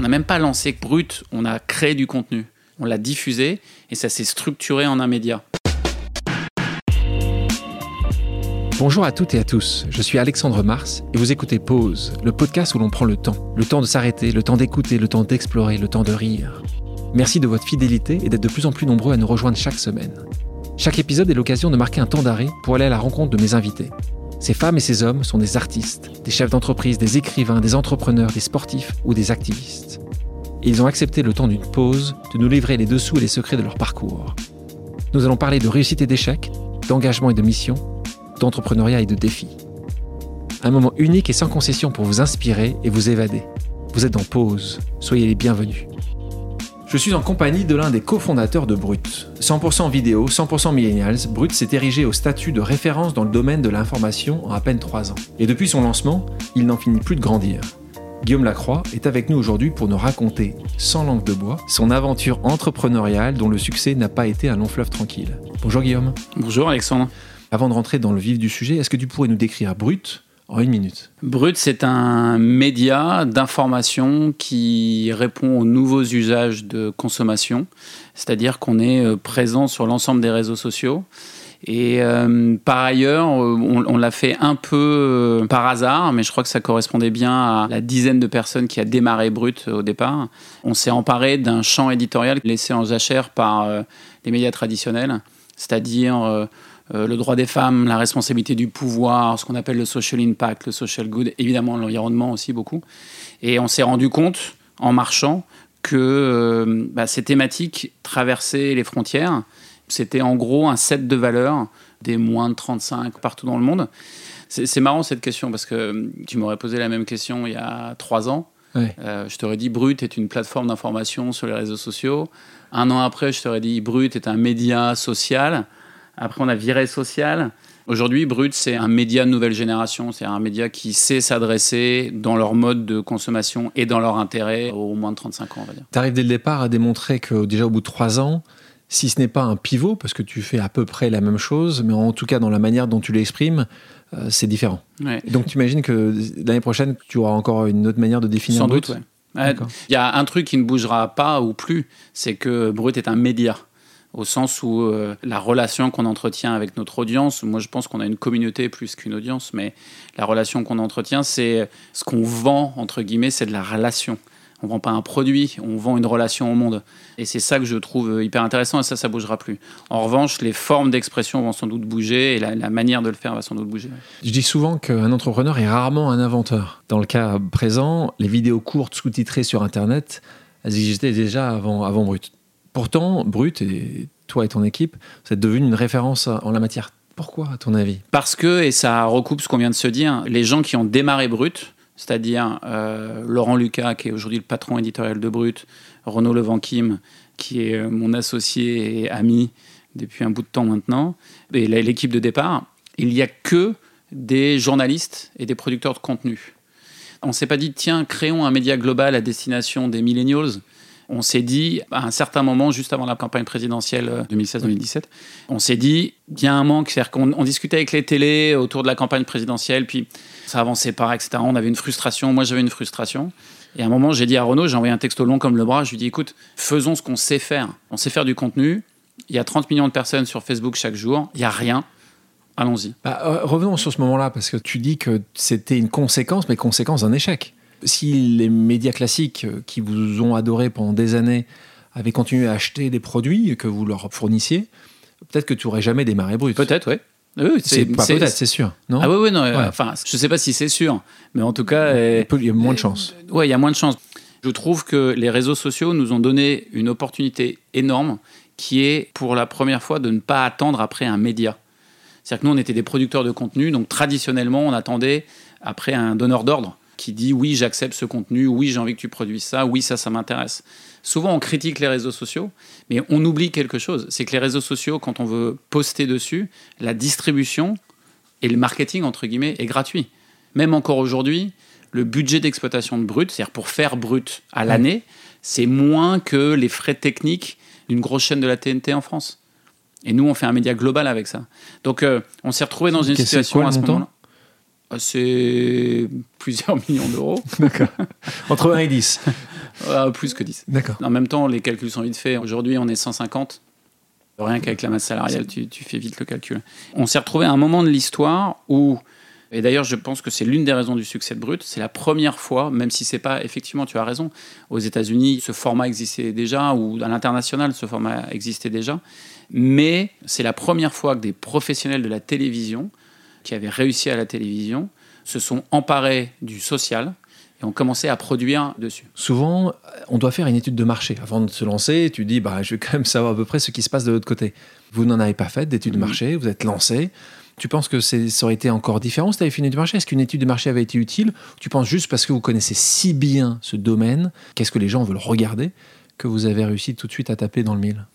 On n'a même pas lancé Brut, on a créé du contenu. On l'a diffusé et ça s'est structuré en un média. Bonjour à toutes et à tous, je suis Alexandre Mars et vous écoutez Pause, le podcast où l'on prend le temps. Le temps de s'arrêter, le temps d'écouter, le temps d'explorer, le temps de rire. Merci de votre fidélité et d'être de plus en plus nombreux à nous rejoindre chaque semaine. Chaque épisode est l'occasion de marquer un temps d'arrêt pour aller à la rencontre de mes invités. Ces femmes et ces hommes sont des artistes, des chefs d'entreprise, des écrivains, des entrepreneurs, des sportifs ou des activistes. Ils ont accepté le temps d'une pause de nous livrer les dessous et les secrets de leur parcours. Nous allons parler de réussite et d'échec, d'engagement et de mission, d'entrepreneuriat et de défis. Un moment unique et sans concession pour vous inspirer et vous évader. Vous êtes en pause, soyez les bienvenus. Je suis en compagnie de l'un des cofondateurs de Brut. 100% vidéo, 100% millennials, Brut s'est érigé au statut de référence dans le domaine de l'information en à peine 3 ans. Et depuis son lancement, il n'en finit plus de grandir. Guillaume Lacroix est avec nous aujourd'hui pour nous raconter, sans langue de bois, son aventure entrepreneuriale dont le succès n'a pas été un long fleuve tranquille. Bonjour Guillaume. Bonjour Alexandre. Avant de rentrer dans le vif du sujet, est-ce que tu pourrais nous décrire Brut en une minute. Brut, c'est un média d'information qui répond aux nouveaux usages de consommation, c'est-à-dire qu'on est euh, présent sur l'ensemble des réseaux sociaux. Et euh, par ailleurs, euh, on, l'a fait un peu par hasard, mais je crois que ça correspondait bien à la dizaine de personnes qui a démarré Brut au départ. On s'est emparé d'un champ éditorial laissé en jachère par les médias traditionnels, c'est-à-dire euh, le droit des femmes, la responsabilité du pouvoir, ce qu'on appelle le social impact, le social good, évidemment l'environnement aussi beaucoup. Et on s'est rendu compte en marchant que euh, bah, ces thématiques traversaient les frontières. C'était en gros un set de valeurs des moins de 35 partout dans le monde. C'est marrant cette question parce que euh, tu m'aurais posé la même question il y a trois ans. je t'aurais dit Brut est une plateforme d'information sur les réseaux sociaux. Un an après, je t'aurais dit Brut est un média social. Après, on a Viré Social. Aujourd'hui, Brut, c'est un média de nouvelle génération. C'est un média qui sait s'adresser dans leur mode de consommation et dans leur intérêt aux moins de 35 ans, on va dire. Tu arrives dès le départ à démontrer que déjà au bout de trois ans, si ce n'est pas un pivot, parce que tu fais à peu près la même chose, mais en tout cas dans la manière dont tu l'exprimes, euh, c'est différent. Donc tu imagines que l'année prochaine, tu auras encore une autre manière de définir Sans doute, oui. Il y a un truc qui ne bougera pas ou plus, c'est que Brut est un média au sens où euh, la relation qu'on entretient avec notre audience, moi je pense qu'on a une communauté plus qu'une audience, mais la relation qu'on entretient, c'est ce qu'on vend, entre guillemets, c'est de la relation. On vend pas un produit, on vend une relation au monde. Et c'est ça que je trouve hyper intéressant, et ça, ça bougera plus. En revanche, les formes d'expression vont sans doute bouger, et la, manière de le faire va sans doute bouger. Je dis souvent qu'un entrepreneur est rarement un inventeur. Dans le cas présent, les vidéos courtes sous-titrées sur Internet, elles existaient déjà avant, avant Brut. Pourtant, Brut, et toi et ton équipe, vous êtes devenu une référence en la matière. Pourquoi, à ton avis? Parce que, et ça recoupe ce qu'on vient de se dire, les gens qui ont démarré Brut, c'est-à-dire euh, Laurent Lucas, qui est aujourd'hui le patron éditorial de Brut, Renaud Levanquim, qui est euh, mon associé et ami depuis un bout de temps maintenant, et l'équipe de départ, il n'y a que des journalistes et des producteurs de contenu. On ne s'est pas dit, tiens, créons un média global à destination des millennials on s'est dit, à un certain moment, juste avant la campagne présidentielle 2016-2017, euh, on s'est dit, il y a un manque. C'est-à-dire qu'on discutait avec les télés autour de la campagne présidentielle, puis ça avançait pas, etc. On avait une frustration. Moi, j'avais une frustration. Et à un moment, j'ai dit à Renaud, j'ai envoyé un texte long comme le bras, je lui ai dit, écoute, faisons ce qu'on sait faire. On sait faire du contenu. Il y a 30 millions de personnes sur Facebook chaque jour. Il n'y a rien. Allons-y. Bah, euh, revenons sur ce moment-là, parce que tu dis que c'était une conséquence, mais conséquence d'un échec si les médias classiques euh, qui vous ont adoré pendant des années avaient continué à acheter des produits que vous leur fournissiez, peut-être que tu aurais jamais démarré Brut. Peut-être, oui. Oui, c'est pas peut-être, c'est sûr. Non ah oui, oui, non. Enfin, je sais pas si c'est sûr, mais en tout cas, il y a moins de chance. Oui, il y a moins de chance. Je trouve que les réseaux sociaux nous ont donné une opportunité énorme, qui est pour la première fois de ne pas attendre après un média. C'est-à-dire que nous, on était des producteurs de contenu, donc traditionnellement, on attendait après un donneur d'ordre qui dit oui, j'accepte ce contenu, oui, j'ai envie que tu produises ça, oui, ça, ça m'intéresse. Souvent, on critique les réseaux sociaux, mais on oublie quelque chose. C'est que les réseaux sociaux, quand on veut poster dessus, la distribution et le marketing, entre guillemets, est gratuit. Même encore aujourd'hui, le budget d'exploitation de brut, c'est-à-dire pour faire brut à l'année, c'est moins que les frais techniques d'une grosse chaîne de la TNT en France. Et nous, on fait un média global avec ça. Donc, euh, on s'est retrouvé dans une situation à ce moment-là. C'est plusieurs millions d'euros. Entre 1 et 10. Ah, plus que 10. D'accord. En même temps, les calculs sont vite faits. Aujourd'hui, on est 150. Rien qu'avec la masse salariale, tu, tu fais vite le calcul. On s'est retrouvé à un moment de l'histoire où et d'ailleurs, je pense que c'est l'une des raisons du succès de Brut. C'est la première fois, même si c'est pas effectivement, tu as raison, aux États-Unis, ce format existait déjà, ou à l'international, ce format existait déjà. Mais c'est la première fois que des professionnels de la télévision, qui avaient réussi à la télévision, se sont emparés du social et ont commencé à produire dessus. Souvent, on doit faire une étude de marché. Avant de se lancer, tu dis, bah, je vais quand même savoir à peu près ce qui se passe de l'autre côté. Vous n'en avez pas fait d'étude de Mhm. marché, vous êtes lancé. Tu penses que ça aurait été encore différent si tu avais fait une étude de marché? Est-ce qu'une étude de marché avait été utile? Tu penses juste parce que vous connaissez si bien ce domaine, qu'est-ce que les gens veulent regarder, que vous avez réussi tout de suite à taper dans le mille?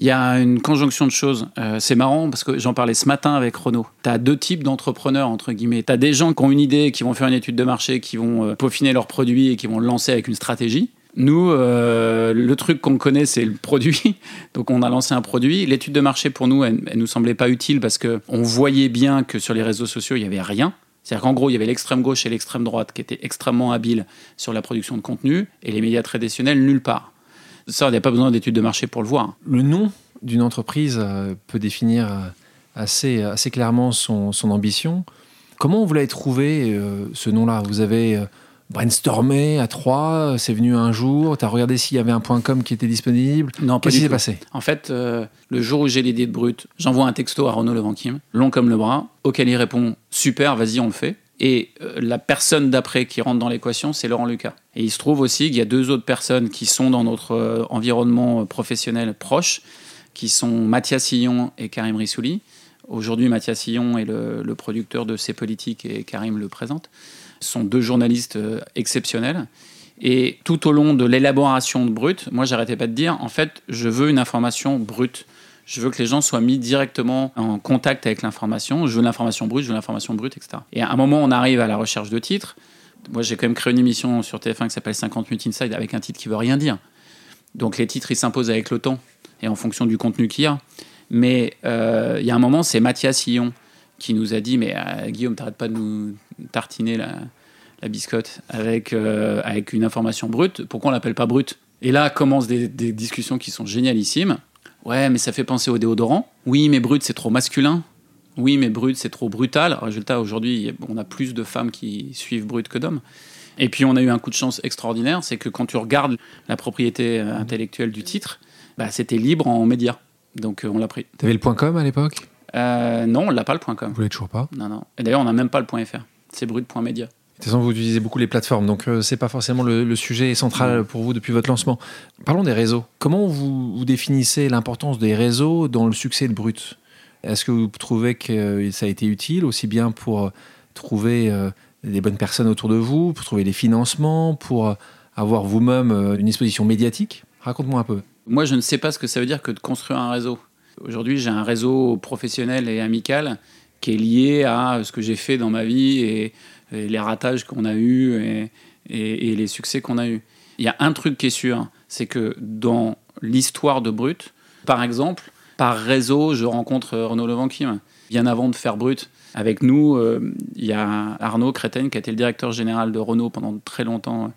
Il y a une conjonction de choses. Euh, c'est marrant parce que j'en parlais ce matin avec Renaud. Tu as deux types d'entrepreneurs, entre guillemets. Tu as des gens qui ont une idée, qui vont faire une étude de marché, qui vont euh, peaufiner leur produit et qui vont le lancer avec une stratégie. Nous, euh, le truc qu'on connaît, c'est le produit. Donc, on a lancé un produit. L'étude de marché, pour nous, elle, elle nous semblait pas utile parce qu'on voyait bien que sur les réseaux sociaux, il y avait rien. C'est-à-dire qu'en gros, il y avait l'extrême gauche et l'extrême droite qui étaient extrêmement habiles sur la production de contenu et les médias traditionnels nulle part. Ça, il n'y a pas besoin d'études de marché pour le voir. Le nom d'une entreprise euh, peut définir euh, assez, assez clairement son, son ambition. Comment vous l'avez trouvé, euh, ce nom-là? Vous avez brainstormé à trois, c'est venu un jour, tu as regardé s'il y avait un point .com qui était disponible? Non, Qu'est-ce qui s'est passé? En fait, euh, le jour où j'ai l'idée de Brut, j'envoie un texto à Renaud Levanquim, long comme le bras, auquel il répond Super, vas-y, on le fait. Et euh, la personne d'après qui rentre dans l'équation, c'est Laurent Lucas. Et il se trouve aussi qu'il y a deux autres personnes qui sont dans notre euh, environnement euh, professionnel proche, qui sont Mathias Sillon et Karim Rissouli. Aujourd'hui, Mathias Sillon est le, producteur de C'est Politique et Karim le présente. Ce sont deux journalistes exceptionnels. Et tout au long de l'élaboration de Brut, moi, j'arrêtais pas de dire, en fait, je veux une information brute. Je veux que les gens soient mis directement en contact avec l'information. Je veux l'information brute, je veux l'information brute, etc. Et à un moment, on arrive à la recherche de titres. Moi, j'ai quand même créé une émission sur TF1 qui s'appelle 50 minutes inside avec un titre qui veut rien dire. Donc les titres, ils s'imposent avec le temps et en fonction du contenu qu'il y a. Mais euh, il y a un moment, c'est Mathias Sillon qui nous a dit Mais euh, Guillaume, t'arrêtes pas de nous tartiner la, biscotte avec, euh, avec une information brute. Pourquoi on l'appelle pas brute? Et là commencent des discussions qui sont génialissimes. Ouais, mais ça fait penser au déodorant. Oui, mais brut, c'est trop masculin. Oui, mais brut, c'est trop brutal. Résultat, aujourd'hui, on a plus de femmes qui suivent brut que d'hommes. Et puis, on a eu un coup de chance extraordinaire, c'est que quand tu regardes la propriété euh, intellectuelle du titre, bah, c'était libre en médias. Donc, euh, on l'a pris. Tu avais le point .com à l'époque? Euh, non, on l'a pas le point .com. Vous l'avez toujours pas? Non, non. Et d'ailleurs, on n'a même pas le point .fr. C'est brut.media. De toute façon, vous utilisez beaucoup les plateformes, donc euh, c'est pas forcément le, le sujet central pour vous depuis votre lancement. Parlons des réseaux. Comment vous, vous définissez l'importance des réseaux dans le succès de Brut? Est-ce que vous trouvez que euh, ça a été utile aussi bien pour euh, trouver euh, les bonnes personnes autour de vous, pour trouver les financements, pour avoir vous-même une exposition médiatique? Raconte-moi un peu. Moi, je ne sais pas ce que ça veut dire que de construire un réseau. Aujourd'hui, j'ai un réseau professionnel et amical qui est lié à ce que j'ai fait dans ma vie et, et les ratages qu'on a eus et, et- et les succès qu'on a eus. Il y a un truc qui est sûr, c'est que dans l'histoire de Brut, par exemple, par réseau, je rencontre Renaud Levanquim. Bien avant de faire Brut, avec nous, euh, il y a Arnaud Créten, qui a été le directeur général de Renault pendant très longtemps,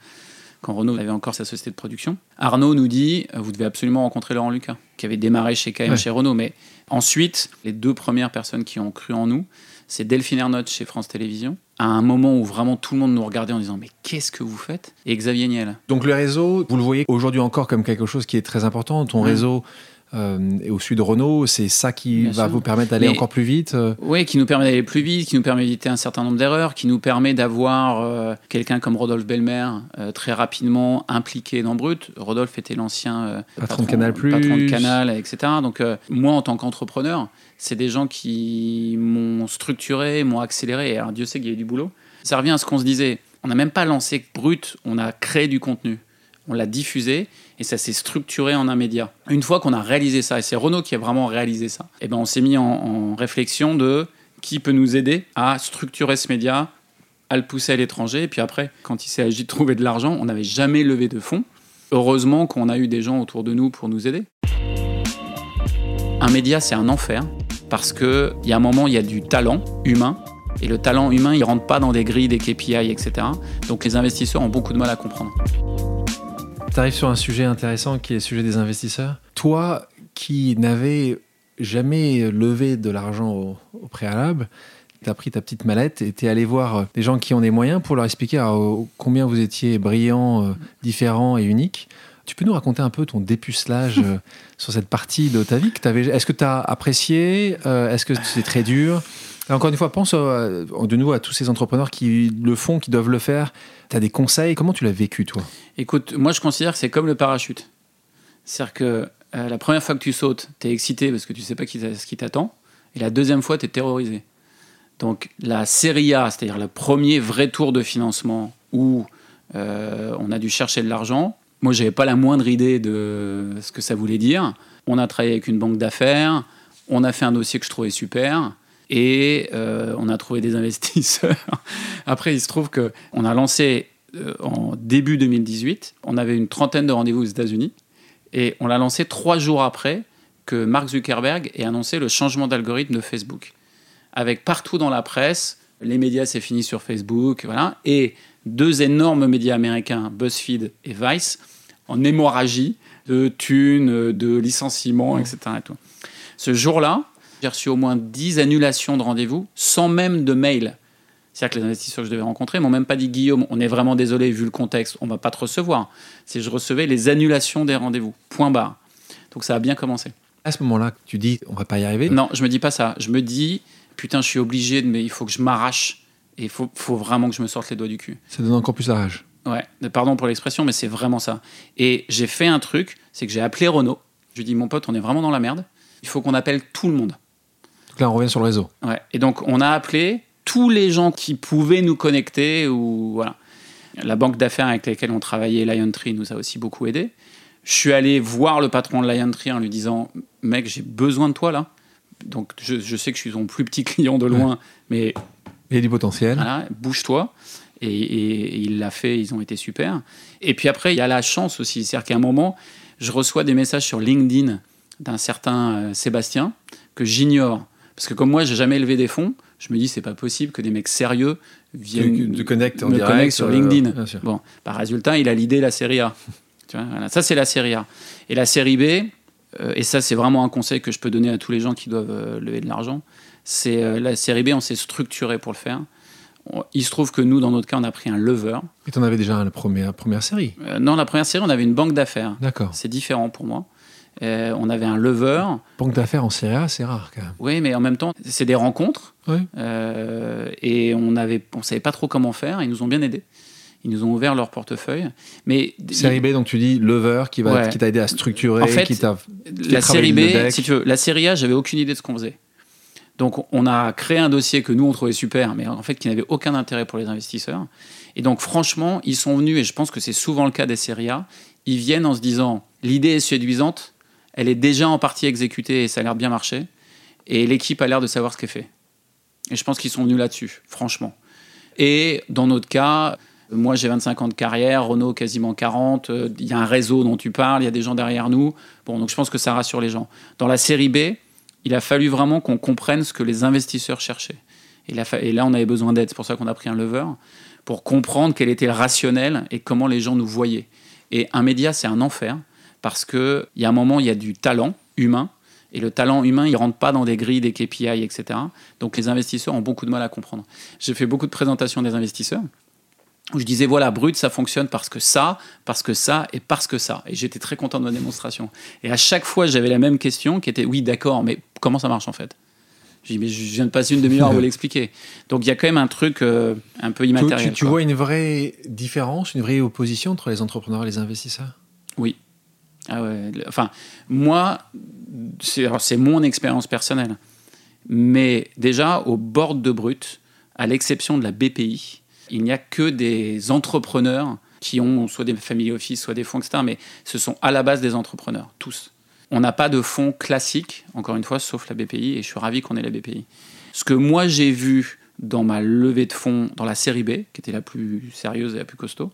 quand Renault avait encore sa société de production. Arnaud nous dit euh, Vous devez absolument rencontrer Laurent Lucas, qui avait démarré chez KM, Ouais. chez Renault. Mais ensuite, les deux premières personnes qui ont cru en nous, c'est Delphine Ernotte chez France Télévisions, à un moment où vraiment tout le monde nous regardait en disant Mais qu'est-ce que vous faites? Et Xavier Niel. Donc le réseau, vous le voyez aujourd'hui encore comme quelque chose qui est très important. Ton réseau euh, est au sud de Renault, c'est ça qui Bien va sûr. vous permettre d'aller encore plus vite. euh? Oui, qui nous permet d'aller plus vite, qui nous permet d'éviter un certain nombre d'erreurs, qui nous permet d'avoir euh, quelqu'un comme Rodolphe Belmer euh, très rapidement impliqué dans Brut. Rodolphe était l'ancien Patron de Canal+. patron de Canal, etc. Donc moi, en tant qu'entrepreneur, c'est des gens qui m'ont structuré, m'ont accéléré. Et alors Dieu sait qu'il y a eu du boulot. Ça revient à ce qu'on se disait. On n'a même pas lancé Brut, on a créé du contenu. On l'a diffusé et ça s'est structuré en un média. Une fois qu'on a réalisé ça, et c'est Renault qui a vraiment réalisé ça, et ben on s'est mis en, en réflexion de qui peut nous aider à structurer ce média, à le pousser à l'étranger. Et puis après, quand il s'est agi de trouver de l'argent, on n'avait jamais levé de fonds. Heureusement qu'on a eu des gens autour de nous pour nous aider. Un média, c'est un enfer parce qu'il y a un moment, il y a du talent humain. Et le talent humain, il rentre pas dans des grilles, des KPI, etc. Donc les investisseurs ont beaucoup de mal à comprendre. Tu arrives sur un sujet intéressant qui est le sujet des investisseurs. Toi qui n'avais jamais levé de l'argent au, au préalable, tu as pris ta petite mallette et tu es allé voir des gens qui ont des moyens pour leur expliquer alors, combien vous étiez brillants, euh, différents et uniques. Tu peux nous raconter un peu ton dépucelage euh, sur cette partie de ta vie que. Est-ce que tu as apprécié euh, Est-ce que c'est très dur? Encore une fois, pense euh, de nouveau à tous ces entrepreneurs qui le font, qui doivent le faire. Tu as des conseils? Comment tu l'as vécu, toi? Écoute, moi, je considère que c'est comme le parachute. C'est-à-dire que la première fois que tu sautes, tu es excité parce que tu sais pas ce qui t'attend. Et la deuxième fois, tu es terrorisé. Donc la série A, c'est-à-dire le premier vrai tour de financement où on a dû chercher de l'argent, moi, j'avais pas la moindre idée de ce que ça voulait dire. On a travaillé avec une banque d'affaires, on a fait un dossier que je trouvais super et euh, on a trouvé des investisseurs. Après, il se trouve que on a lancé euh, en début 2018. On avait une trentaine de rendez-vous aux États-Unis et on l'a lancé trois jours après que Mark Zuckerberg ait annoncé le changement d'algorithme de Facebook. Avec partout dans la presse, les médias c'est fini sur Facebook, voilà, et deux énormes médias américains, BuzzFeed et Vice, en hémorragie de thunes, de licenciements, etc. Ce jour-là, j'ai reçu au moins 10 annulations de rendez-vous sans même de mail. C'est-à-dire que les investisseurs que je devais rencontrer m'ont même pas dit Guillaume, on est vraiment désolé vu le contexte, on va pas te recevoir. C'est je recevais les annulations des rendez-vous. Point barre. Donc ça a bien commencé. À ce moment-là, tu dis on va pas y arriver? Non, je me dis pas ça. Je me dis putain, je suis obligé, mais il faut que je m'arrache et il faut, faut, vraiment que je me sorte les doigts du cul. Ça donne encore plus la rage. Ouais, pardon pour l'expression, mais c'est vraiment ça. Et j'ai fait un truc, c'est que j'ai appelé Renault. Je lui ai dit, mon pote, on est vraiment dans la merde. Il faut qu'on appelle tout le monde. Là, on revient sur le réseau. Ouais. Et donc, on a appelé tous les gens qui pouvaient nous connecter. Ou, voilà. La banque d'affaires avec laquelle on travaillait, Liontree, nous a aussi beaucoup aidé. Je suis allé voir le patron de Liontree en lui disant, mec, j'ai besoin de toi là. Donc, je, je, sais que je suis son plus petit client de loin, mais. Il y a du potentiel. Voilà, bouge-toi. Et, il l'a fait, ils ont été super. Et puis après, il y a la chance aussi. C'est-à-dire qu'à un moment, je reçois des messages sur LinkedIn d'un certain euh, Sébastien que j'ignore. Parce que comme moi, j'ai jamais élevé des fonds, je me dis, c'est pas possible que des mecs sérieux viennent de connecter en me direct sur LinkedIn. bon, par résultat, il a l'idée la série A. tu vois, voilà. Ça, c'est la série A. Et la série B, euh, et ça, c'est vraiment un conseil que je peux donner à tous les gens qui doivent euh, lever de l'argent, c'est la série B, on s'est structuré pour le faire. Il se trouve que nous, dans notre cas, on a pris un lever. Et tu en avais déjà la première, première série euh, Non, la première série, on avait une banque d'affaires. D'accord. C'est différent pour moi. Euh, on avait un lever. Banque d'affaires en série A, c'est rare quand même. Oui, mais en même temps, c'est des rencontres. Oui. Euh, et on avait, on savait pas trop comment faire. Ils nous ont bien aidés. Ils nous ont ouvert leur portefeuille. Mais série B, donc tu dis lever qui va, qui t'a aidé à structurer, en fait, qui t'a. La série B, si tu veux, la série A, j'avais aucune idée de ce qu'on faisait. Donc on a créé un dossier que nous on trouvait super, mais en fait qui n'avait aucun intérêt pour les investisseurs. Et donc franchement, ils sont venus, et je pense que c'est souvent le cas des séries A, ils viennent en se disant l'idée est séduisante, elle est déjà en partie exécutée et ça a l'air bien marcher, et l'équipe a l'air de savoir ce qu'elle fait. Et je pense qu'ils sont venus là-dessus, franchement. Et dans notre cas, moi j'ai 25 ans de carrière, Renault quasiment 40, il y a un réseau dont tu parles, il y a des gens derrière nous. Bon, donc je pense que ça rassure les gens. Dans la série B, il a fallu vraiment qu'on comprenne ce que les investisseurs cherchaient. Et là, et là on avait besoin d'aide, c'est pour ça qu'on a pris un lever, pour comprendre quel était le rationnel et comment les gens nous voyaient. Et un média, c'est un enfer, parce qu'il y a un moment, il y a du talent humain, et le talent humain, il ne rentre pas dans des grilles, des KPI, etc. Donc les investisseurs ont beaucoup de mal à comprendre. J'ai fait beaucoup de présentations des investisseurs où je disais voilà, brut, ça fonctionne parce que ça, parce que ça et parce que ça. Et j'étais très content de ma démonstration. Et à chaque fois, j'avais la même question qui était oui, d'accord, mais comment ça marche en fait? Je dis, mais je viens de passer une demi-heure à vous l'expliquer. Donc il y a quand même un truc euh, un peu immatériel. Tu, tu vois une vraie différence, une vraie opposition entre les entrepreneurs et les investisseurs? Oui. Ah ouais. Enfin, moi, c'est mon expérience personnelle. Mais déjà, au bord de Brut, à l'exception de la BPI, il n'y a que des entrepreneurs qui ont soit des family office, soit des fonds, etc. Mais ce sont à la base des entrepreneurs, tous. On n'a pas de fonds classiques, encore une fois, sauf la BPI, et je suis ravi qu'on ait la BPI. Ce que moi j'ai vu dans ma levée de fonds dans la série B, qui était la plus sérieuse et la plus costaud,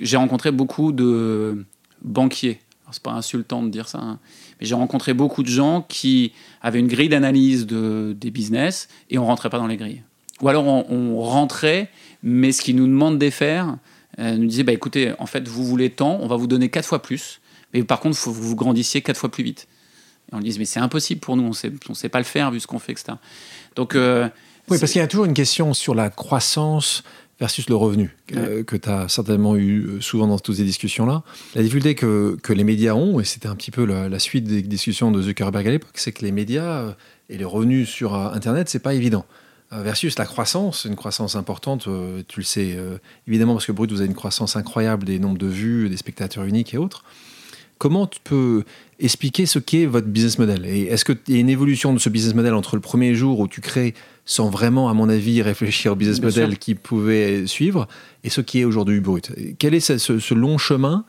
j'ai rencontré beaucoup de banquiers. C'est pas insultant de dire ça, hein, mais j'ai rencontré beaucoup de gens qui avaient une grille d'analyse de, des business et on rentrait pas dans les grilles. Ou alors on, on rentrait mais ce qu'ils nous demandent de faire, euh, nous disait bah, écoutez, en fait, vous voulez tant, on va vous donner quatre fois plus, mais par contre, il faut que vous grandissiez quatre fois plus vite. Et on lui disait mais c'est impossible pour nous, on sait, ne sait pas le faire vu ce qu'on fait, etc. Donc, euh, oui, parce qu'il y a toujours une question sur la croissance versus le revenu, euh, que tu as certainement eu souvent dans toutes ces discussions-là. La difficulté que, que, les médias ont, et c'était un petit peu la, suite des discussions de Zuckerberg à l'époque, c'est que les médias et les revenus sur Internet, c'est pas évident. Euh, versus la croissance, une croissance importante, euh, tu le sais euh, évidemment parce que Brut, vous avez une croissance incroyable des nombres de vues, des spectateurs uniques et autres. Comment tu peux expliquer ce qu'est votre business model Et est-ce qu'il y a une évolution de ce business model entre le premier jour où tu crées sans vraiment, à mon avis, réfléchir au business model qui pouvait suivre et ce qui est aujourd'hui Brut Quel est ce, ce long chemin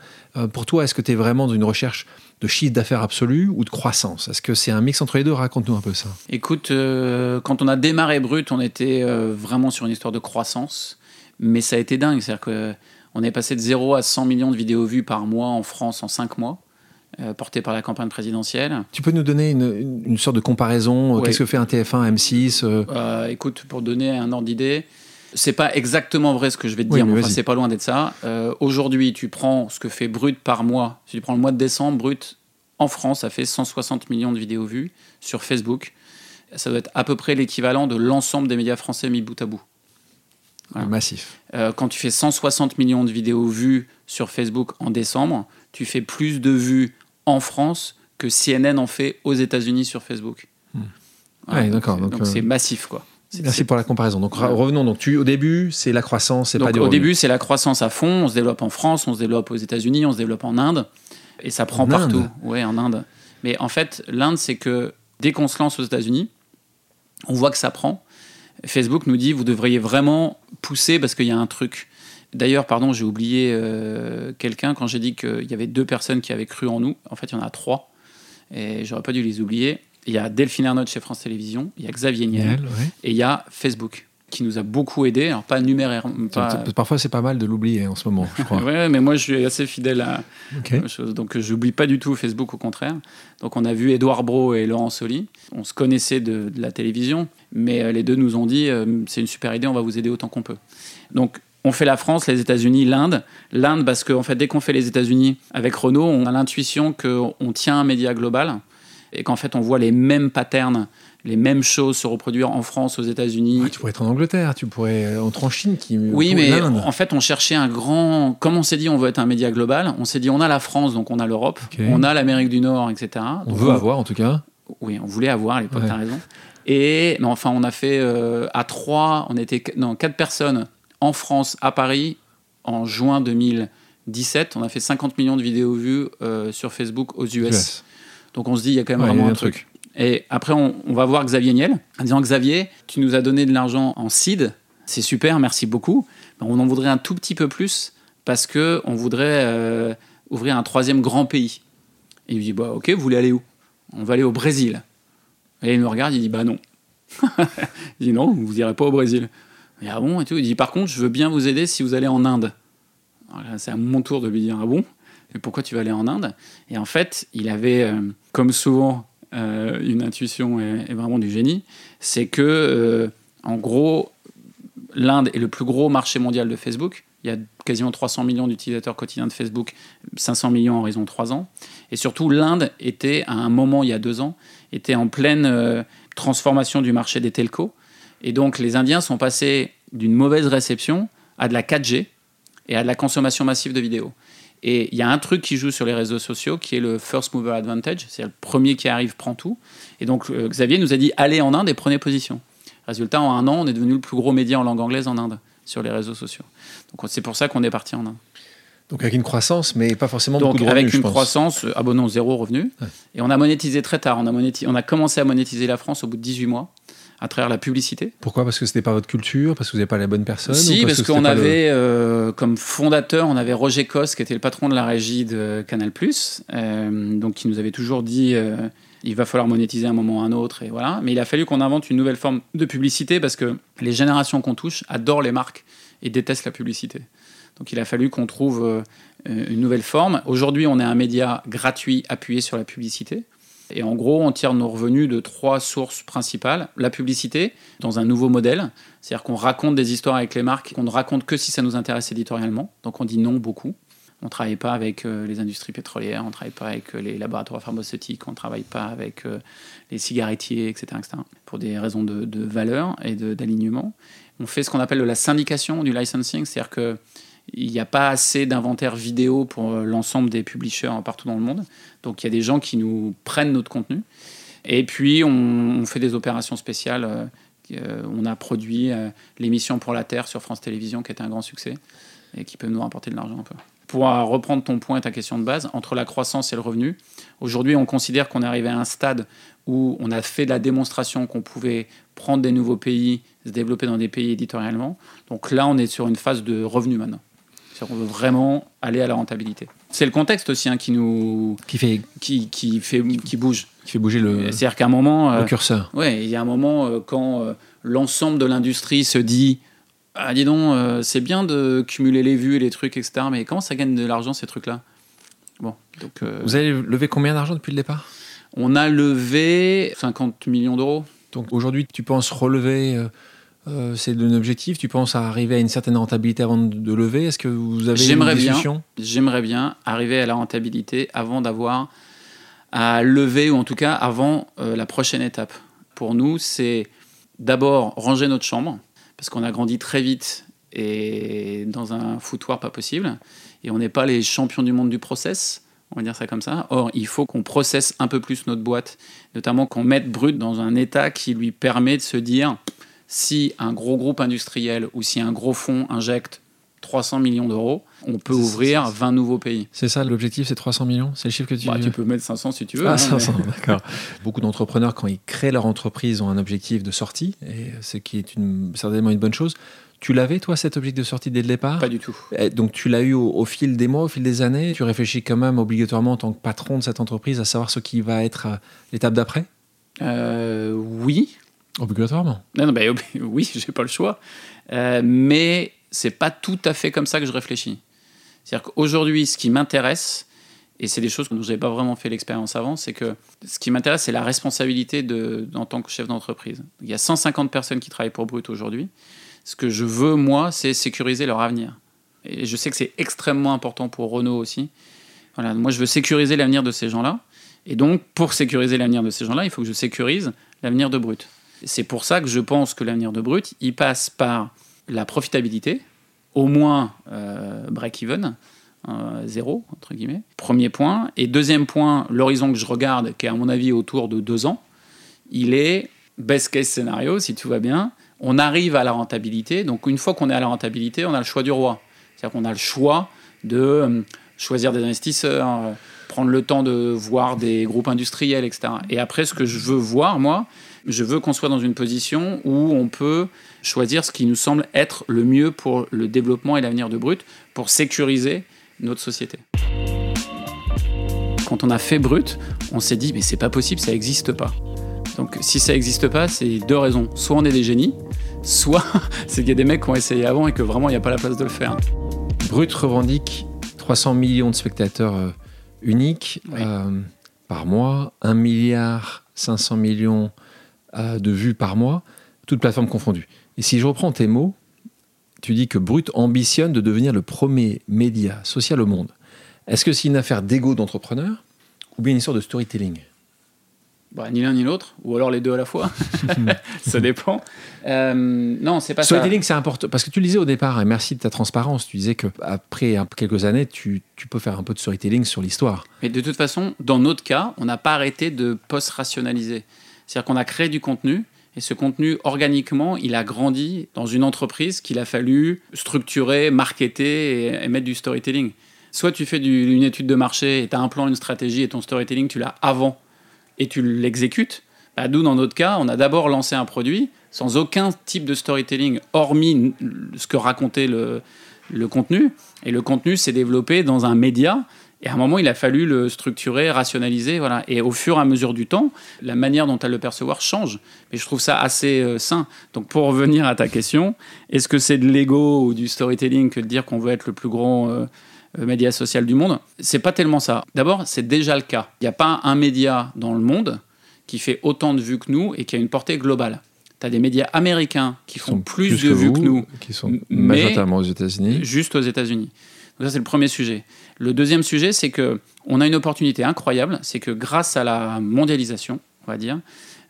Pour toi, est-ce que tu es vraiment dans une recherche de chiffre d'affaires absolu ou de croissance? Est-ce que c'est un mix entre les deux? Raconte-nous un peu ça. Écoute, euh, quand on a démarré Brut, on était euh, vraiment sur une histoire de croissance, mais ça a été dingue. C'est-à-dire qu'on est passé de 0 à 100 millions de vidéos vues par mois en France en 5 mois. Euh, porté par la campagne présidentielle. Tu peux nous donner une, sorte de comparaison Qu'est-ce que fait un TF1, M6 Écoute, pour donner un ordre d'idée, c'est pas exactement vrai ce que je vais te dire, mais c'est pas loin d'être ça. Euh, aujourd'hui, tu prends ce que fait Brut par mois. Si tu prends le mois de décembre, Brut en France, ça fait 160 millions de vidéos vues sur Facebook. Ça doit être à peu près l'équivalent de l'ensemble des médias français mis bout à bout. Massif. Euh, quand tu fais 160 millions de vidéos vues sur Facebook en décembre, tu fais plus de vues en France que CNN en fait aux États-Unis sur Facebook. Hmm. d'accord. Donc c'est euh, massif, quoi. Merci pour la comparaison. Donc revenons. Donc tu, au début, c'est la croissance, c'est pas Au début, c'est la croissance à fond. On se développe en France, on se développe aux États-Unis, on se développe en Inde, et ça prend partout. Ouais, en Inde. Mais en fait, l'Inde, c'est que dès qu'on se lance aux États-Unis, on voit que ça prend. Facebook nous dit vous devriez vraiment pousser parce qu'il y a un truc. D'ailleurs, pardon, j'ai oublié euh, quelqu'un quand j'ai dit qu'il y avait deux personnes qui avaient cru en nous. En fait, il y en a trois. Et j'aurais pas dû les oublier il y a Delphine Ernotte chez France Télévisions, il y a Xavier Niel, et il y a Facebook qui nous a beaucoup aidé. Alors, pas numéraire. Parfois, c'est pas mal de l'oublier en ce moment, je crois. oui, mais moi, je suis assez fidèle à okay. chose. Donc, je n'oublie pas du tout Facebook, au contraire. Donc, on a vu Édouard Bro et Laurent Soli. On se connaissait de, la télévision, mais euh, les deux nous ont dit euh, c'est une super idée, on va vous aider autant qu'on peut. Donc, on fait la France, les États-Unis, l'Inde. L'Inde, parce qu'en en fait, dès qu'on fait les États-Unis avec Renault, on a l'intuition qu'on tient un média global et qu'en fait on voit les mêmes patterns, les mêmes choses se reproduire en France, aux États-Unis. tu pourrais être en Angleterre, tu pourrais entrer en Chine. Qui, oui, mais en fait on cherchait un grand. Comme on s'est dit, on veut être un média global. On s'est dit, on a la France, donc on a l'Europe, on a l'Amérique du Nord, etc. On veut avoir en tout cas. Oui, on voulait avoir à l'époque, tu as raison. Et enfin, on a fait euh, à trois, on était non, quatre personnes en France, à Paris, en juin 2017. On a fait 50 millions de vidéos vues euh, sur Facebook aux US. Donc on se dit, il y a quand même vraiment un, truc. Et après, on, va voir Xavier Niel en disant Xavier, tu nous as donné de l'argent en seed, c'est super, merci beaucoup. on en voudrait un tout petit peu plus parce que on voudrait euh, ouvrir un troisième grand pays. Et il me dit bah ok, vous voulez aller où? On va aller au Brésil. Et il me regarde, il dit bah non. il dit non, vous irez pas au Brésil. Et ah bon et tout? Il dit par contre, je veux bien vous aider si vous allez en Inde. C'est à mon tour de lui dire ah bon? Mais pourquoi tu vas aller en Inde? Et en fait, il avait, euh, comme souvent, euh, une intuition et, vraiment du génie. C'est que, euh, en gros, l'Inde est le plus gros marché mondial de Facebook. Il y a quasiment 300 millions d'utilisateurs quotidiens de Facebook, 500 millions en raison de 3 ans. Et surtout, l'Inde était, à un moment, il y a deux ans, était en pleine transformation du marché des telcos. Et donc, les Indiens sont passés d'une mauvaise réception à de la 4G et à de la consommation massive de vidéos. Et il y a un truc qui joue sur les réseaux sociaux qui est le first mover advantage, c'est le premier qui arrive prend tout. Et donc euh, Xavier nous a dit allez en Inde et prenez position. Résultat, en un an, on est devenu le plus gros média en langue anglaise en Inde sur les réseaux sociaux. Donc c'est pour ça qu'on est parti en Inde. Donc avec une croissance, mais pas forcément beaucoup de revenus. Avec une croissance, euh, abonnons zéro revenu. Et on a monétisé très tard. On a, on a commencé à monétiser la France au bout de 18 mois à travers la publicité. Pourquoi? Parce que ce n'était pas votre culture Parce que vous n'avez pas la bonne personne Si, parce, qu'on avait euh, comme fondateur, on avait Roger Cos, qui était le patron de la régie de Canal+, euh, donc qui nous avait toujours dit euh, il va falloir monétiser un moment ou un autre, et voilà. Mais il a fallu qu'on invente une nouvelle forme de publicité parce que les générations qu'on touche adorent les marques et détestent la publicité. Donc il a fallu qu'on trouve une nouvelle forme. Aujourd'hui, on est un média gratuit appuyé sur la publicité. Et en gros, on tire nos revenus de trois sources principales. La publicité, dans un nouveau modèle, c'est-à-dire qu'on raconte des histoires avec les marques, qu'on ne raconte que si ça nous intéresse éditorialement. Donc on dit non beaucoup. On ne travaille pas avec euh, les industries pétrolières, on ne travaille pas avec euh, les laboratoires pharmaceutiques, on ne travaille pas avec euh, les cigarettiers, etc., etc., pour des raisons de, de valeur et d'alignement. On fait ce qu'on appelle de la syndication du licensing, c'est-à-dire que il n'y a pas assez d'inventaire vidéo pour l'ensemble des publishers partout dans le monde. Donc il y a des gens qui nous prennent notre contenu. Et puis on, fait des opérations spéciales. Euh, on a produit euh, l'émission Pour la Terre sur France Télévisions, qui était un grand succès et qui peut nous rapporter de l'argent un peu. Pour reprendre ton point ta question de base, entre la croissance et le revenu, aujourd'hui on considère qu'on est arrivé à un stade où on a fait la démonstration qu'on pouvait prendre des nouveaux pays, se développer dans des pays éditorialement. Donc là, on est sur une phase de revenu maintenant. On veut vraiment aller à la rentabilité. C'est le contexte aussi hein, qui nous qui fait qui, qui fait qui bouge. Qui fait bouger le. C'est-à-dire qu'à un moment le euh, curseur. Ouais, il y a un moment euh, quand euh, l'ensemble de l'industrie se dit ah dis donc c'est bien de cumuler les vues et les trucs etc. Mais comment ça gagne de l'argent ces trucs-là? Bon. Donc. Vous avez levé combien d'argent depuis le départ? On a levé 50 millions d'euros. Donc aujourd'hui tu penses relever euh, c'est un objectif Tu penses à arriver à une certaine rentabilité avant de lever? Est-ce que vous avez une discussion? J'aimerais bien arriver à la rentabilité avant d'avoir à lever, ou en tout cas avant euh, la prochaine étape. Pour nous, c'est d'abord ranger notre chambre, parce qu'on a grandi très vite et dans un foutoir pas possible, et on n'est pas les champions du monde du process. On va dire ça comme ça. Or, il faut qu'on processe un peu plus notre boîte, notamment qu'on mette Brut dans un état qui lui permet de se dire si un gros groupe industriel ou si un gros fonds injecte 300 millions d'euros, on peut ouvrir 20 nouveaux pays. C'est ça l'objectif, c'est 300 millions C'est le chiffre que tu... Bah, tu peux mettre 500 si tu veux. Ah, 500, hein, d'accord. Beaucoup d'entrepreneurs, quand ils créent leur entreprise, ont un objectif de sortie, et ce qui est une, certainement une bonne chose. Tu l'avais, toi, cet objectif de sortie dès le départ? Pas du tout. Donc tu l'as eu au, fil des mois, au fil des années Tu réfléchis quand même obligatoirement en tant que patron de cette entreprise à savoir ce qui va être euh, l'étape d'après? Euh, Oui, Obligatoirement. Non, non, bah, oui, j'ai pas le choix. Euh, mais c'est pas tout à fait comme ça que je réfléchis. C'est-à-dire qu'aujourd'hui, ce qui m'intéresse, et c'est des choses dont je n'avais pas vraiment fait l'expérience avant, c'est que ce qui m'intéresse, c'est la responsabilité de, en tant que chef d'entreprise. Il y a 150 personnes qui travaillent pour Brut aujourd'hui. Ce que je veux, moi, c'est sécuriser leur avenir. Et je sais que c'est extrêmement important pour Renault aussi. Voilà, moi, je veux sécuriser l'avenir de ces gens-là. Et donc, pour sécuriser l'avenir de ces gens-là, il faut que je sécurise l'avenir de Brut. C'est pour ça que je pense que l'avenir de Brut, il passe par la profitabilité, au moins euh, break-even, euh, zéro, entre guillemets. Premier point. Et deuxième point, l'horizon que je regarde, qui est à mon avis autour de deux ans, il est best case scénario, si tout va bien. On arrive à la rentabilité. Donc une fois qu'on est à la rentabilité, on a le choix du roi. C'est-à-dire qu'on a le choix de euh, choisir des investisseurs, prendre le temps de voir des groupes industriels, etc. Et après, ce que je veux voir, moi, je veux qu'on soit dans une position où on peut choisir ce qui nous semble être le mieux pour le développement et l'avenir de Brut, pour sécuriser notre société. Quand on a fait Brut, on s'est dit mais c'est pas possible, ça n'existe pas. Donc si ça n'existe pas, c'est deux raisons. Soit on est des génies, soit c'est qu'il y a des mecs qui ont essayé avant et que vraiment il n'y a pas la place de le faire. Brut revendique 300 millions de spectateurs euh, uniques euh, par mois, 1 milliard 500 millions de vues par mois, toutes plateformes confondues. Et si je reprends tes mots, tu dis que Brut ambitionne de devenir le premier média social au monde. Est-ce que c'est une affaire d'ego d'entrepreneur ou bien une histoire de storytelling? Bah, ni l'un ni l'autre, ou alors les deux à la fois. ça dépend. Euh, non, c'est pas storytelling, c'est important parce que tu le disais au départ, et merci de ta transparence. Tu disais que après quelques années, tu, tu peux faire un peu de storytelling sur l'histoire. Mais de toute façon, dans notre cas, on n'a pas arrêté de post-rationaliser. C'est-à-dire qu'on a créé du contenu, et ce contenu, organiquement, il a grandi dans une entreprise qu'il a fallu structurer, marketer et, mettre du storytelling. Soit tu fais une étude de marché et tu as un plan, une stratégie, et ton storytelling, tu l'as avant et tu l'exécutes. Bah, D'où, dans notre cas, on a d'abord lancé un produit sans aucun type de storytelling, hormis ce que racontait le, le contenu. Et le contenu s'est développé dans un média et à un moment, il a fallu le structurer, rationaliser, voilà. Et au fur et à mesure du temps, la manière dont elle le percevoir change. Mais je trouve ça assez euh, sain. Donc, pour revenir à ta question, est-ce que c'est de l'ego ou du storytelling que de dire qu'on veut être le plus grand euh, média social du monde? C'est pas tellement ça. D'abord, c'est déjà le cas. Il n'y a pas un média dans le monde qui fait autant de vues que nous et qui a une portée globale. Tu as des médias américains qui font plus, de vues que nous. Qui sont majoritairement aux États-Unis. Juste aux États-Unis. Donc ça, c'est le premier sujet. Le deuxième sujet, c'est que on a une opportunité incroyable. C'est que grâce à la mondialisation, on va dire,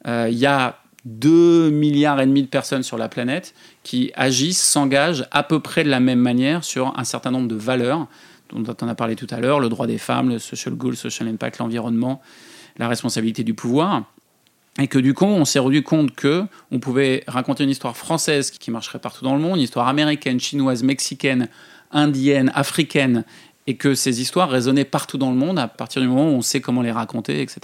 euh, il y a 2 milliards et demi de personnes sur la planète qui agissent, s'engagent à peu près de la même manière sur un certain nombre de valeurs dont on a parlé tout à l'heure, le droit des femmes, le social goal, le social impact, l'environnement, la responsabilité du pouvoir. Et que du coup, on s'est rendu compte que on pouvait raconter une histoire française qui marcherait partout dans le monde, une histoire américaine, chinoise, mexicaine, indienne, africaine, et que ces histoires résonnaient partout dans le monde à partir du moment où on sait comment les raconter, etc.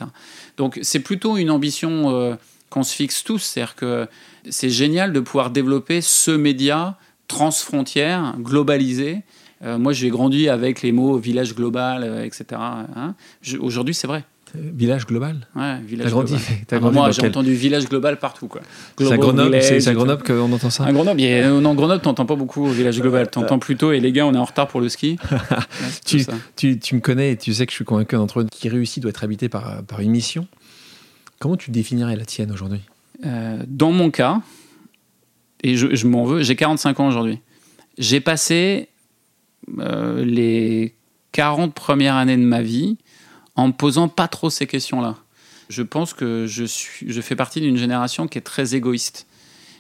Donc c'est plutôt une ambition euh, qu'on se fixe tous, c'est-à-dire que c'est génial de pouvoir développer ce média transfrontière, globalisé. Euh, moi, j'ai grandi avec les mots village global, euh, etc. Hein. Aujourd'hui, c'est vrai. Village global Ouais, village global. As grandi moi, j'ai entendu village global partout. C'est à Grenoble, c'est Grenoble qu'on entend ça À Grenoble, a, non, Grenoble, t'entends pas beaucoup village global. T'entends plutôt, et les gars, on est en retard pour le ski. tu, tu, tu, me connais et tu sais que je suis convaincu d'entre eux qui réussit doit être habité par, par une mission. Comment tu définirais la tienne aujourd'hui euh, Dans mon cas, et je, je m'en veux, j'ai 45 ans aujourd'hui. J'ai passé euh, les 40 premières années de ma vie en me posant pas trop ces questions-là. Je pense que je, suis, je fais partie d'une génération qui est très égoïste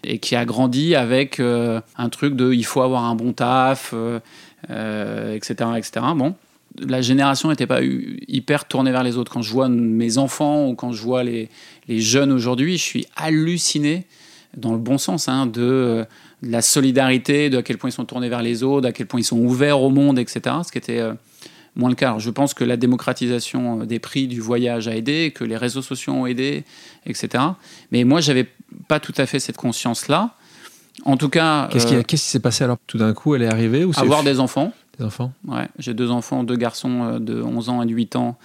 et qui a grandi avec euh, un truc de il faut avoir un bon taf, euh, etc., euh, etc. Bon, la génération n'était pas hyper tournée vers les autres. Quand je vois mes enfants ou quand je vois les, les jeunes aujourd'hui, je suis halluciné dans le bon sens hein, de, de, la solidarité, de à quel point ils sont tournés vers les autres, à quel point ils sont ouverts au monde, etc. Ce qui était moins le cas. je pense que la démocratisation euh, des prix du voyage a aidé, que les réseaux sociaux ont aidé, etc. Mais moi, j'avais pas tout à fait cette conscience-là. En tout cas. Qu'est-ce qui, euh, s'est passé alors? Tout d'un coup, elle est arrivée ou Avoir des enfants. Des enfants Ouais. J'ai deux enfants, deux garçons euh, de 11 ans et de 8 ans,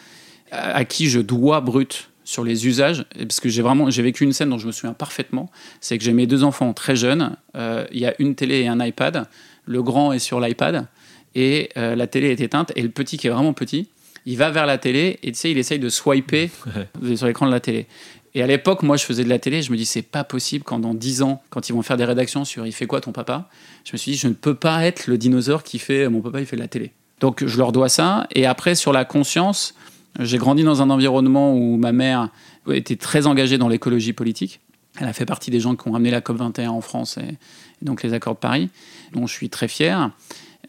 à qui je dois brut sur les usages, parce que j'ai vraiment j'ai vécu une scène dont je me souviens parfaitement, c'est que j'ai mes deux enfants très jeunes, il y a une télé et un iPad, le grand est sur l'iPad, et euh, la télé est éteinte et le petit qui est vraiment petit, il va vers la télé et tu sais, il essaye de swiper sur l'écran de la télé. Et à l'époque, moi, je faisais de la télé, je me dis, c'est pas possible quand dans 10 ans, quand ils vont faire des rédactions sur il fait quoi ton papa, je me suis dit, je ne peux pas être le dinosaure qui fait mon papa, il fait de la télé. Donc je leur dois ça. Et après, sur la conscience, j'ai grandi dans un environnement où ma mère était très engagée dans l'écologie politique. Elle a fait partie des gens qui ont ramené la COP21 en France et, et donc les accords de Paris, dont je suis très fier.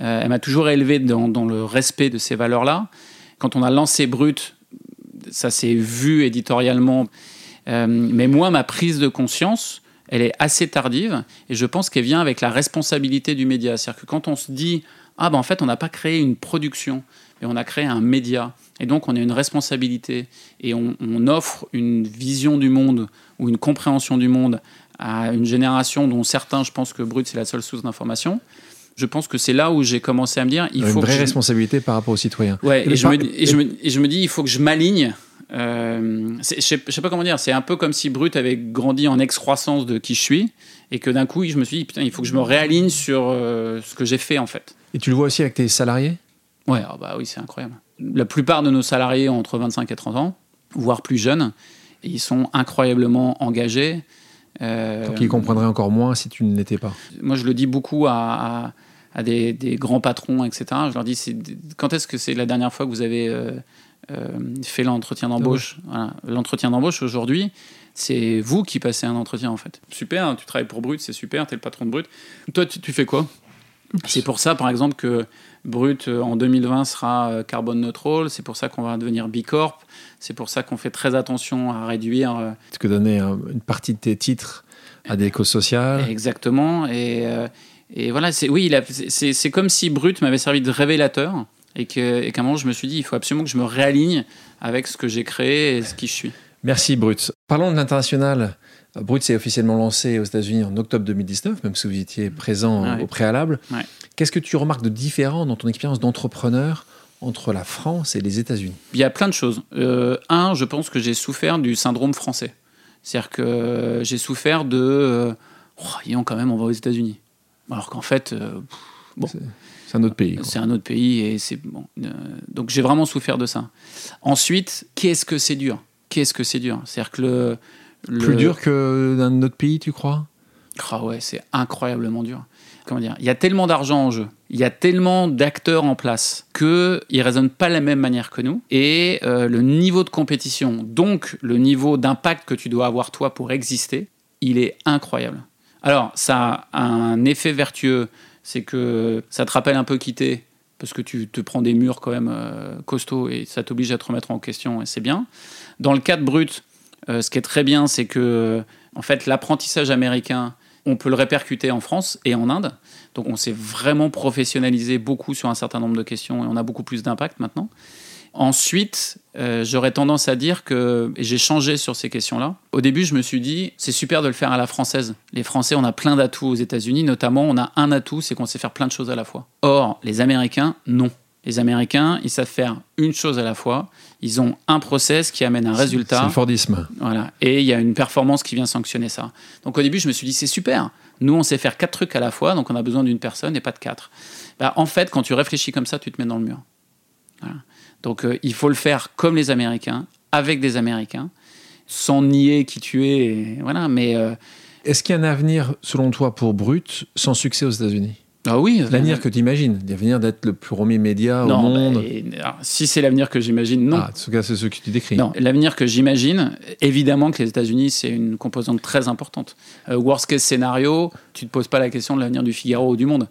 Euh, elle m'a toujours élevé dans, le respect de ces valeurs-là. Quand on a lancé Brut, ça s'est vu éditorialement. Euh, mais moi, ma prise de conscience, elle est assez tardive et je pense qu'elle vient avec la responsabilité du média. C'est-à-dire que quand on se dit ah ben en fait on n'a pas créé une production, mais on a créé un média et donc on a une responsabilité et on, on, offre une vision du monde ou une compréhension du monde à une génération dont certains, je pense que Brut c'est la seule source d'information je pense que c'est là où j'ai commencé à me dire il une faut vraie responsabilité par rapport aux citoyens. Ouais, et, je me, et, je me, et, je me, dis il faut que je m'aligne. Euh, je sais, sais pas comment dire, c'est un peu comme si Brut avait grandi en excroissance de qui je suis et que d'un coup je me suis dit putain il faut que je me réaligne sur euh, ce que j'ai fait en fait. Et tu le vois aussi avec tes salariés? Ouais, ah bah oui c'est incroyable. La plupart de nos salariés ont entre 25 et 30 ans, voire plus jeunes, et ils sont incroyablement engagés. Euh, Donc ils comprendraient encore moins si tu ne l'étais pas. Moi je le dis beaucoup à à des, grands patrons, etc. Je leur dis quand est-ce que c'est la dernière fois que vous avez euh, euh, fait l'entretien d'embauche L'entretien d'embauche aujourd'hui, c'est vous qui passez un entretien en fait. Super, hein, tu travailles pour Brut, c'est super, tu es le patron de Brut. Toi, tu, fais quoi? C'est pour ça, par exemple, que Brut euh, en 2020 sera carbone neutral. C'est pour ça qu'on va devenir Bicorp. C'est pour ça qu'on fait très attention à réduire. Tu que donner une partie de tes titres à des causes sociales. Exactement. Et, et voilà, c'est oui, c'est comme si Brut m'avait servi de révélateur et qu'à un moment je me suis dit il faut absolument que je me réaligne avec ce que j'ai créé et ce qui je suis. Merci Brut. Parlons de l'international. Brut s'est officiellement lancé aux États-Unis en octobre 2019, même si vous étiez présent au préalable. Qu'est-ce que tu remarques de différent dans ton expérience d'entrepreneur entre la France et les États-Unis? Il y a plein de choses. Euh, un, je pense que j'ai souffert du syndrome français. C'est-à-dire que j'ai souffert de. Euh, oh, quand même, on va aux États-Unis. Alors qu'en fait, euh, bon. C'est un autre pays. C'est un autre pays et c'est bon. Euh, donc j'ai vraiment souffert de ça. Ensuite, qu'est-ce que c'est dur? Qu'est-ce que c'est dur? C'est-à-dire que le, le- Plus dur que dans notre pays, tu crois? Ah ouais, c'est incroyablement dur. Comment dire? Il y a tellement d'argent en jeu, il y a tellement d'acteurs en place que ils raisonnent pas de la même manière que nous. Et euh, le niveau de compétition, donc le niveau d'impact que tu dois avoir toi pour exister, il est incroyable. Alors ça a un effet vertueux, c'est que ça te rappelle un peu quitter parce que tu te prends des murs quand même euh, costauds et ça t'oblige à te remettre en question et c'est bien. Dans le cadre brut, euh, ce qui est très bien, c'est que en fait l'apprentissage américain, on peut le répercuter en France et en Inde. Donc on s'est vraiment professionnalisé beaucoup sur un certain nombre de questions et on a beaucoup plus d'impact maintenant. Ensuite, euh, j'aurais tendance à dire que et j'ai changé sur ces questions-là. Au début, je me suis dit, c'est super de le faire à la française. Les Français, on a plein d'atouts aux États-Unis, notamment, on a un atout, c'est qu'on sait faire plein de choses à la fois. Or, les Américains, non. Les Américains, ils savent faire une chose à la fois. Ils ont un process qui amène un C'est résultat. le Fordisme. Voilà. Et il y a une performance qui vient sanctionner ça. Donc au début, je me suis dit, c'est super. Nous, on sait faire quatre trucs à la fois, donc on a besoin d'une personne et pas de quatre. Bah, en fait, quand tu réfléchis comme ça, tu te mets dans le mur. Voilà. Donc euh, il faut le faire comme les Américains, avec des Américains, sans nier qui tu es. et voilà. Mais euh, Est-ce qu'il y a un avenir, selon toi, pour Brut, sans succès aux États-Unis? Ah oui. L'avenir que tu imagines L'avenir d'être le premier média non, au monde bah, alors, si c'est l'avenir que j'imagine, non. Ah, en tout cas, c'est ce que tu décris. Non, l'avenir que j'imagine, évidemment que les États-Unis, c'est une composante très importante. Euh, worst case scénario, tu te poses pas la question de l'avenir du Figaro ou du Monde.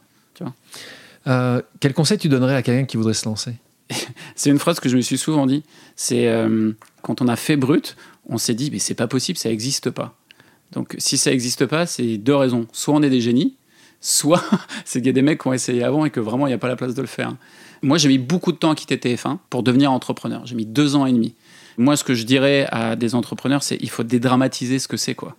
Euh, quel conseil tu donnerais à quelqu'un qui voudrait se lancer? C'est une phrase que je me suis souvent dit. C'est euh, quand on a fait Brut, on s'est dit, mais c'est pas possible, ça n'existe pas. Donc si ça n'existe pas, c'est deux raisons. Soit on est des génies, soit c'est qu'il y a des mecs qui ont essayé avant et que vraiment il n'y a pas la place de le faire. Moi, j'ai mis beaucoup de temps à quitter TF1 pour devenir entrepreneur. J'ai mis deux ans et demi. Moi, ce que je dirais à des entrepreneurs, c'est il faut dédramatiser ce que c'est, quoi.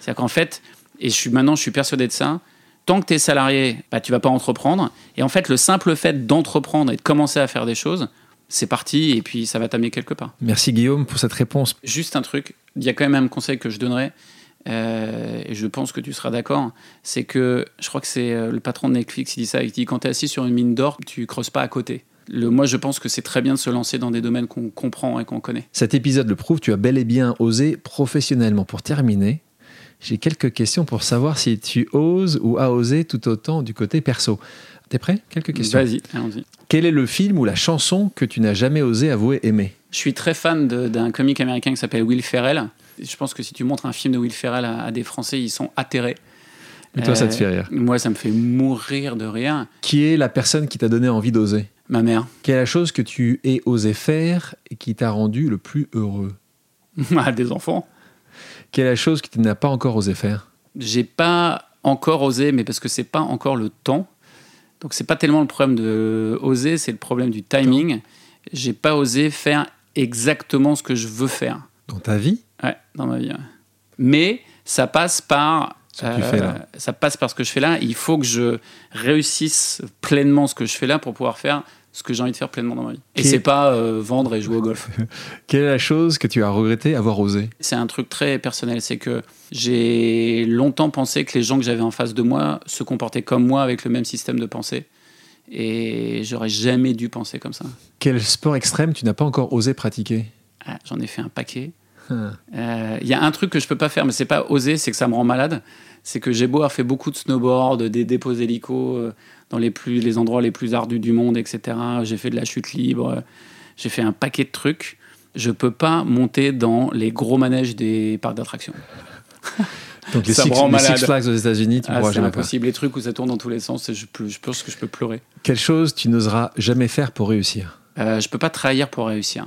C'est-à-dire qu'en fait, et je suis maintenant, je suis persuadé de ça. Tant que tu es salarié, bah, tu vas pas entreprendre. Et en fait, le simple fait d'entreprendre et de commencer à faire des choses, c'est parti et puis ça va t'amener quelque part. Merci Guillaume pour cette réponse. Juste un truc, il y a quand même un conseil que je donnerais, euh, et je pense que tu seras d'accord, c'est que je crois que c'est euh, le patron de Netflix qui dit ça, il dit quand tu es assis sur une mine d'or, tu creuses pas à côté. Le, moi, je pense que c'est très bien de se lancer dans des domaines qu'on comprend et qu'on connaît. Cet épisode le prouve, tu as bel et bien osé professionnellement. Pour terminer, j'ai quelques questions pour savoir si tu oses ou as osé tout autant du côté perso. T'es prêt? Quelques questions. Vas-y, allons-y. Quel est le film ou la chanson que tu n'as jamais osé avouer aimer? Je suis très fan d'un comique américain qui s'appelle Will Ferrell. Je pense que si tu montres un film de Will Ferrell à, à des Français, ils sont atterrés. Et toi, ça te Euh, fait rire. Moi, ça me fait mourir de rire. Qui est la personne qui t'a donné envie d'oser? Ma mère. Quelle est la chose que tu aies osé faire et qui t'a rendu le plus heureux? Ah, des enfants. Quelle est la chose que tu n'as pas encore osé faire? J'ai pas encore osé, mais parce que c'est pas encore le temps. Donc c'est pas tellement le problème de oser, c'est le problème du timing. J'ai pas osé faire exactement ce que je veux faire. dans ta vie? Ouais, dans ma vie. ouais. Mais ça passe par. Ce que tu fais là. Ça passe par ce que je fais là. Il faut que je réussisse pleinement ce que je fais là pour pouvoir faire ce que j'ai envie de faire pleinement dans ma vie. Et c'est pas euh, vendre et jouer au golf. Quelle est la chose que tu as regretté avoir osé C'est un truc très personnel. C'est que j'ai longtemps pensé que les gens que j'avais en face de moi se comportaient comme moi avec le même système de pensée. Et j'aurais jamais dû penser comme ça. Quel sport extrême tu n'as pas encore osé pratiquer? Ah, J'en ai fait un paquet. Euh, Il y a un truc que je peux pas faire, mais c'est pas oser, c'est que ça me rend malade. C'est que j'ai beau avoir fait beaucoup de snowboard, des dépôts hélico euh, dans les, plus, les endroits les plus ardus du monde, etc. J'ai fait de la chute libre, euh, j'ai fait un paquet de trucs. Je peux pas monter dans les gros manèges des parcs d'attractions. Donc les, six, les. Six Flags aux États-Unis, tu Ah, pourras c'est impossible. Les trucs où ça tourne dans tous les sens, je, je pense que je peux pleurer. Quelle chose tu n'oseras jamais faire pour réussir? Je peux pas trahir pour réussir.